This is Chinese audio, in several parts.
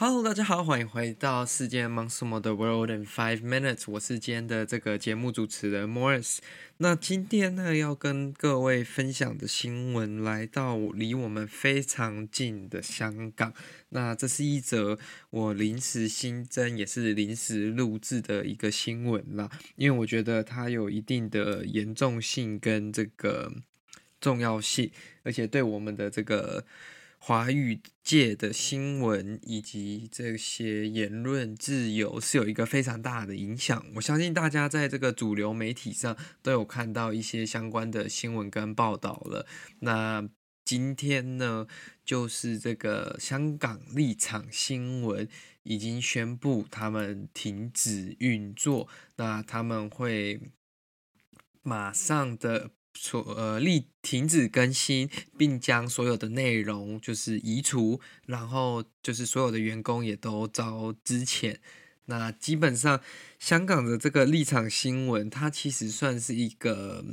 Hello，大家好，欢迎回到世界忙什么的 World in Five Minutes，我是今天的这个节目主持人 Morris。那今天呢，要跟各位分享的新闻来到离我们非常近的香港。那这是一则我临时新增，也是临时录制的一个新闻啦，因为我觉得它有一定的严重性跟这个重要性，而且对我们的这个。华语界的新闻以及这些言论自由是有一个非常大的影响。我相信大家在这个主流媒体上都有看到一些相关的新闻跟报道了。那今天呢，就是这个香港立场新闻已经宣布他们停止运作，那他们会马上的。所呃立停止更新，并将所有的内容就是移除，然后就是所有的员工也都遭资遣。那基本上香港的这个立场新闻，它其实算是一个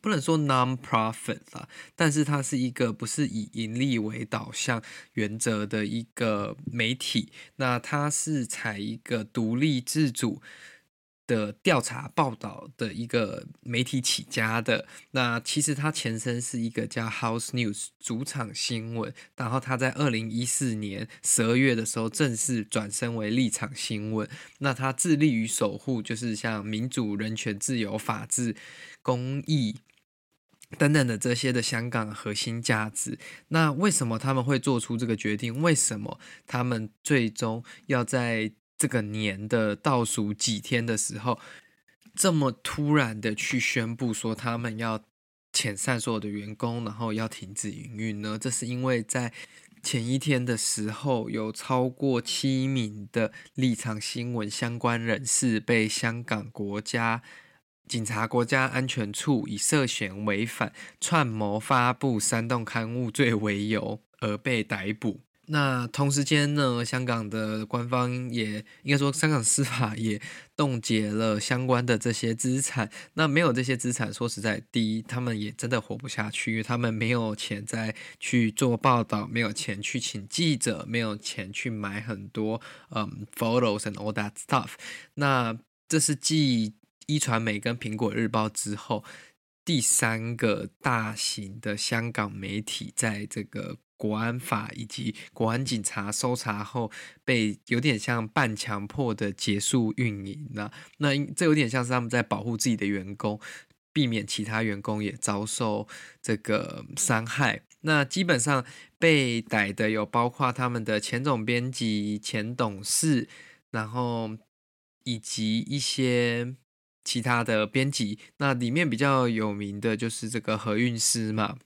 不能说 non-profit 啦，但是它是一个不是以盈利为导向原则的一个媒体。那它是采一个独立自主。的调查报道的一个媒体起家的，那其实它前身是一个叫 House News 主场新闻，然后它在二零一四年十二月的时候正式转身为立场新闻。那它致力于守护就是像民主、人权、自由、法治、公益等等的这些的香港核心价值。那为什么他们会做出这个决定？为什么他们最终要在这个年的倒数几天的时候，这么突然的去宣布说他们要遣散所有的员工，然后要停止营运呢？这是因为在前一天的时候，有超过七名的立场新闻相关人士被香港国家警察国家安全处以涉嫌违反串谋发布煽动刊物罪为由而被逮捕。那同时间呢，香港的官方也应该说，香港司法也冻结了相关的这些资产。那没有这些资产，说实在，第一，他们也真的活不下去，因为他们没有钱再去做报道，没有钱去请记者，没有钱去买很多嗯 photos and all that stuff。那这是继壹传媒跟苹果日报之后，第三个大型的香港媒体在这个。国安法以及国安警察搜查后，被有点像半强迫的结束运营了。那这有点像是他们在保护自己的员工，避免其他员工也遭受这个伤害。那基本上被逮的有包括他们的前总编辑、前董事，然后以及一些其他的编辑。那里面比较有名的就是这个何韵诗嘛。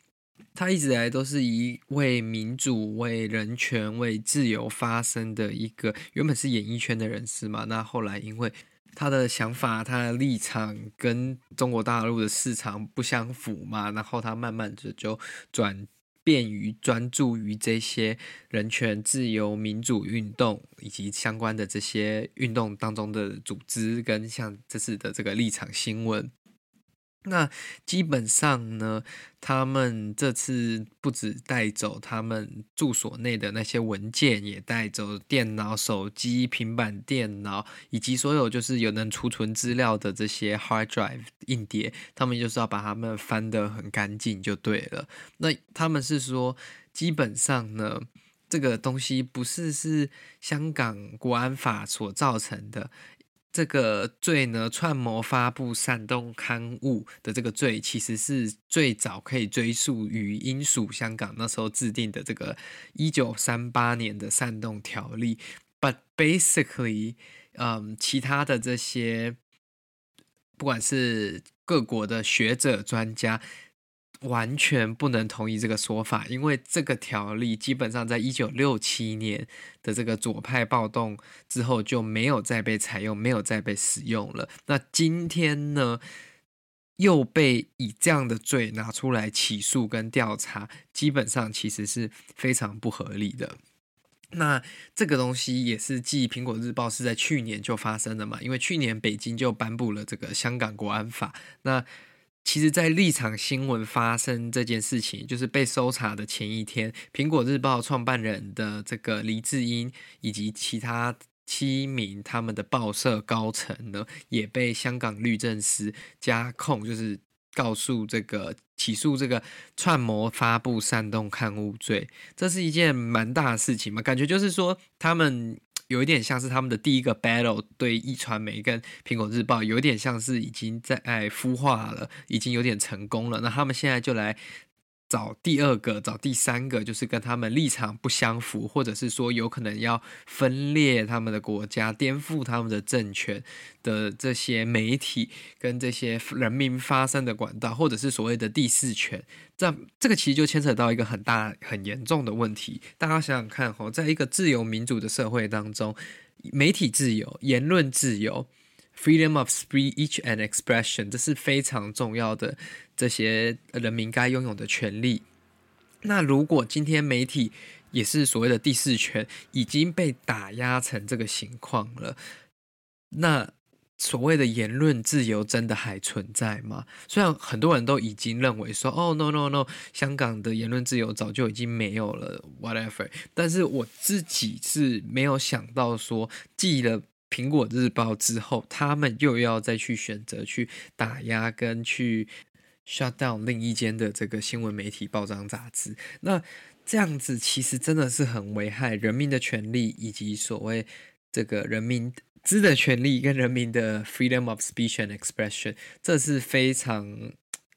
他一直以来都是一位民主、为人权、为自由发声的一个，原本是演艺圈的人士嘛。那后来因为他的想法、他的立场跟中国大陆的市场不相符嘛，然后他慢慢的就转变于专注于这些人权、自由、民主运动以及相关的这些运动当中的组织，跟像这次的这个立场新闻。那基本上呢，他们这次不止带走他们住所内的那些文件，也带走电脑、手机、平板电脑，以及所有就是有能储存资料的这些 hard drive 硬碟，他们就是要把它们翻得很干净就对了。那他们是说，基本上呢，这个东西不是是香港国安法所造成的。这个罪呢，串谋发布煽动刊物的这个罪，其实是最早可以追溯于英属香港那时候制定的这个一九三八年的煽动条例。But basically，嗯，其他的这些不管是各国的学者专家，完全不能同意这个说法，因为这个条例基本上在一九六七年的这个左派暴动之后就没有再被采用，没有再被使用了。那今天呢，又被以这样的罪拿出来起诉跟调查，基本上其实是非常不合理的。那这个东西也是继《苹果日报》是在去年就发生的嘛，因为去年北京就颁布了这个香港国安法。那其实，在立场新闻发生这件事情，就是被搜查的前一天，《苹果日报》创办人的这个黎智英以及其他七名他们的报社高层呢，也被香港律政司加控，就是。告诉这个起诉这个串谋发布煽动刊物罪，这是一件蛮大的事情嘛？感觉就是说，他们有一点像是他们的第一个 battle，对壹传媒跟苹果日报，有一点像是已经在孵化了，已经有点成功了。那他们现在就来。找第二个，找第三个，就是跟他们立场不相符，或者是说有可能要分裂他们的国家、颠覆他们的政权的这些媒体跟这些人民发声的管道，或者是所谓的第四权，这这个其实就牵扯到一个很大、很严重的问题。大家想想看，吼，在一个自由民主的社会当中，媒体自由、言论自由。Freedom of speech and expression，这是非常重要的，这些人民该拥有的权利。那如果今天媒体也是所谓的第四权，已经被打压成这个情况了，那所谓的言论自由真的还存在吗？虽然很多人都已经认为说，哦，no no no，香港的言论自由早就已经没有了，whatever。但是我自己是没有想到说，记了。苹果日报之后，他们又要再去选择去打压跟去 shut down 另一间的这个新闻媒体报章杂志。那这样子其实真的是很危害人民的权利，以及所谓这个人民知的权利跟人民的 freedom of speech and expression，这是非常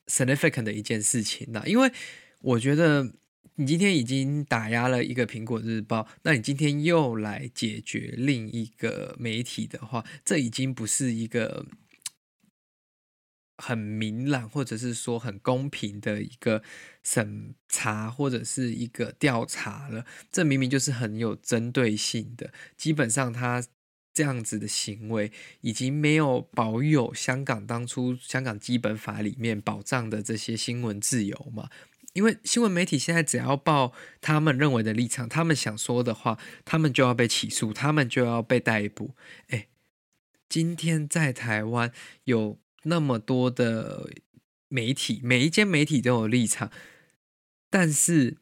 significant 的一件事情呐。因为我觉得。你今天已经打压了一个苹果日报，那你今天又来解决另一个媒体的话，这已经不是一个很明朗或者是说很公平的一个审查或者是一个调查了。这明明就是很有针对性的，基本上他这样子的行为已经没有保有香港当初香港基本法里面保障的这些新闻自由嘛。因为新闻媒体现在只要报他们认为的立场，他们想说的话，他们就要被起诉，他们就要被逮捕。哎，今天在台湾有那么多的媒体，每一间媒体都有立场，但是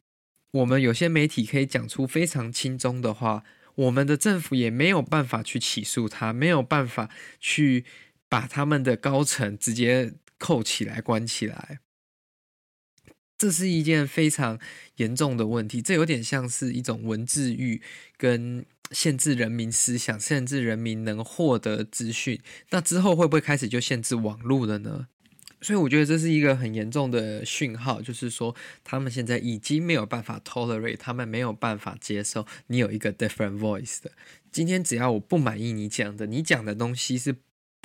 我们有些媒体可以讲出非常轻松的话，我们的政府也没有办法去起诉他，没有办法去把他们的高层直接扣起来、关起来。这是一件非常严重的问题，这有点像是一种文字狱跟限制人民思想、限制人民能获得资讯。那之后会不会开始就限制网络了呢？所以我觉得这是一个很严重的讯号，就是说他们现在已经没有办法 tolerate，他们没有办法接受你有一个 different voice 的。今天只要我不满意你讲的，你讲的东西是。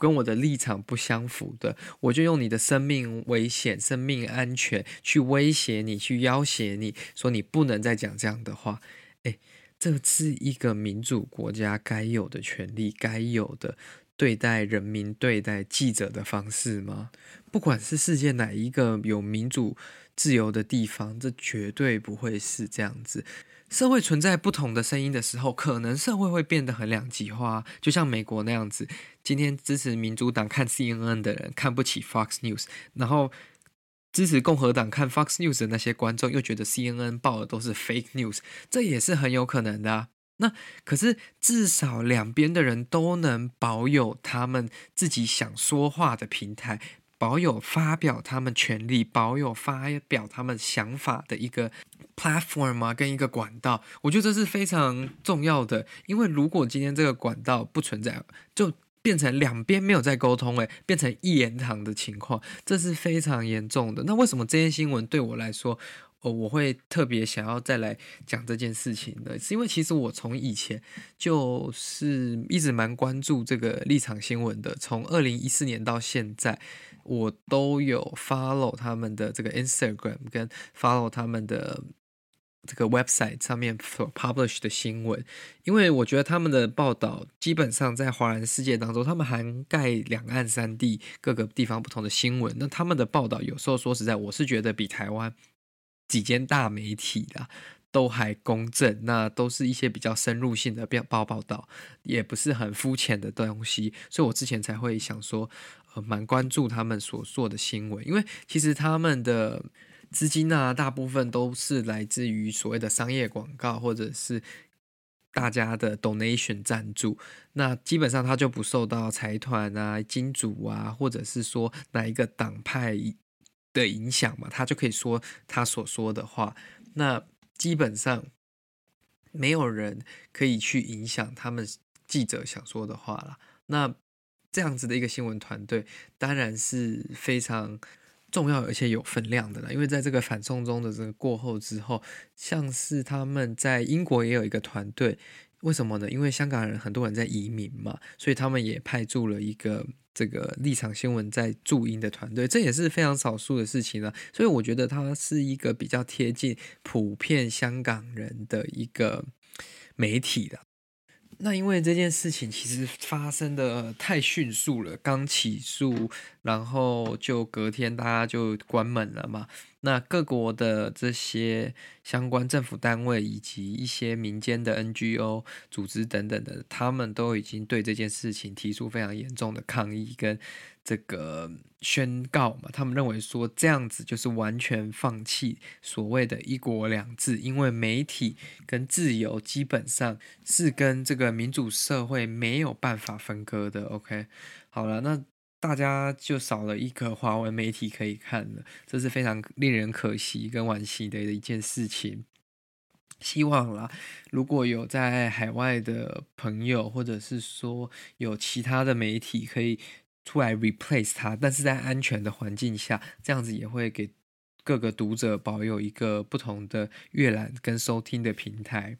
跟我的立场不相符的，我就用你的生命危险、生命安全去威胁你，去要挟你，说你不能再讲这样的话。诶，这是一个民主国家该有的权利，该有的对待人民、对待记者的方式吗？不管是世界哪一个有民主自由的地方，这绝对不会是这样子。社会存在不同的声音的时候，可能社会会变得很两极化，就像美国那样子。今天支持民主党看 CNN 的人看不起 Fox News，然后支持共和党看 Fox News 的那些观众又觉得 CNN 报的都是 fake news，这也是很有可能的啊。那可是至少两边的人都能保有他们自己想说话的平台。保有发表他们权利、保有发表他们想法的一个 platform 啊，跟一个管道，我觉得这是非常重要的。因为如果今天这个管道不存在，就变成两边没有在沟通，诶，变成一言堂的情况，这是非常严重的。那为什么这些新闻对我来说，哦，我会特别想要再来讲这件事情的，是因为其实我从以前就是一直蛮关注这个立场新闻的，从二零一四年到现在，我都有 follow 他们的这个 Instagram 跟 follow 他们的这个 website 上面所 publish 的新闻，因为我觉得他们的报道基本上在华人世界当中，他们涵盖两岸三地各个地方不同的新闻，那他们的报道有时候说实在，我是觉得比台湾。几间大媒体啦，都还公正，那都是一些比较深入性的报报道，也不是很肤浅的东西，所以我之前才会想说，呃，蛮关注他们所做的新闻，因为其实他们的资金啊，大部分都是来自于所谓的商业广告，或者是大家的 donation 赞助，那基本上他就不受到财团啊、金主啊，或者是说哪一个党派。的影响嘛，他就可以说他所说的话。那基本上没有人可以去影响他们记者想说的话了。那这样子的一个新闻团队，当然是非常重要而且有分量的了。因为在这个反送中的这个过后之后，像是他们在英国也有一个团队。为什么呢？因为香港人很多人在移民嘛，所以他们也派驻了一个这个立场新闻在驻英的团队，这也是非常少数的事情了。所以我觉得它是一个比较贴近普遍香港人的一个媒体的。那因为这件事情其实发生的太迅速了，刚起诉，然后就隔天大家就关门了嘛。那各国的这些相关政府单位以及一些民间的 NGO 组织等等的，他们都已经对这件事情提出非常严重的抗议跟这个宣告嘛。他们认为说这样子就是完全放弃所谓的一国两制，因为媒体跟自由基本上是跟这个民主社会没有办法分割的。OK，好了，那。大家就少了一个华文媒体可以看了，这是非常令人可惜跟惋惜的一件事情。希望啦，如果有在海外的朋友，或者是说有其他的媒体可以出来 replace 它，但是在安全的环境下，这样子也会给各个读者保有一个不同的阅览跟收听的平台。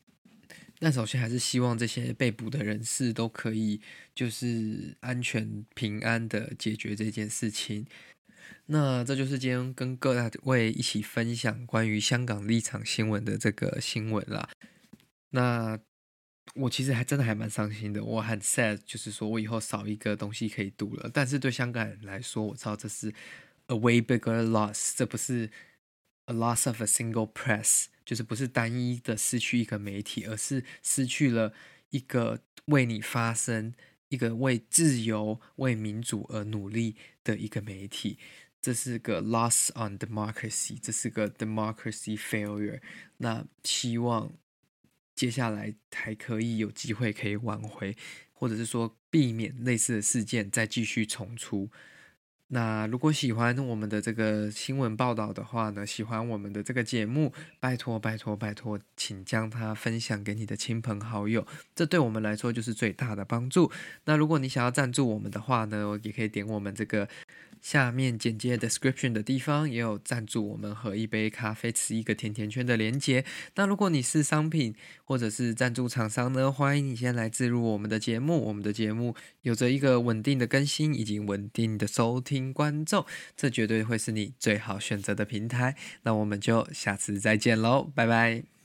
那首先还是希望这些被捕的人士都可以就是安全平安的解决这件事情。那这就是今天跟各位一起分享关于香港立场新闻的这个新闻啦。那我其实还真的还蛮伤心的，我很 sad，就是说我以后少一个东西可以读了。但是对香港人来说，我知道这是 a way bigger loss，这不是 a loss of a single press。就是不是单一的失去一个媒体，而是失去了一个为你发声、一个为自由、为民主而努力的一个媒体。这是个 loss on democracy，这是个 democracy failure。那希望接下来还可以有机会可以挽回，或者是说避免类似的事件再继续重出。那如果喜欢我们的这个新闻报道的话呢，喜欢我们的这个节目，拜托拜托拜托，请将它分享给你的亲朋好友，这对我们来说就是最大的帮助。那如果你想要赞助我们的话呢，也可以点我们这个。下面简介 description 的地方也有赞助我们喝一杯咖啡、吃一个甜甜圈的连接。那如果你是商品或者是赞助厂商呢，欢迎你先来置入我们的节目。我们的节目有着一个稳定的更新以及稳定的收听观众，这绝对会是你最好选择的平台。那我们就下次再见喽，拜拜。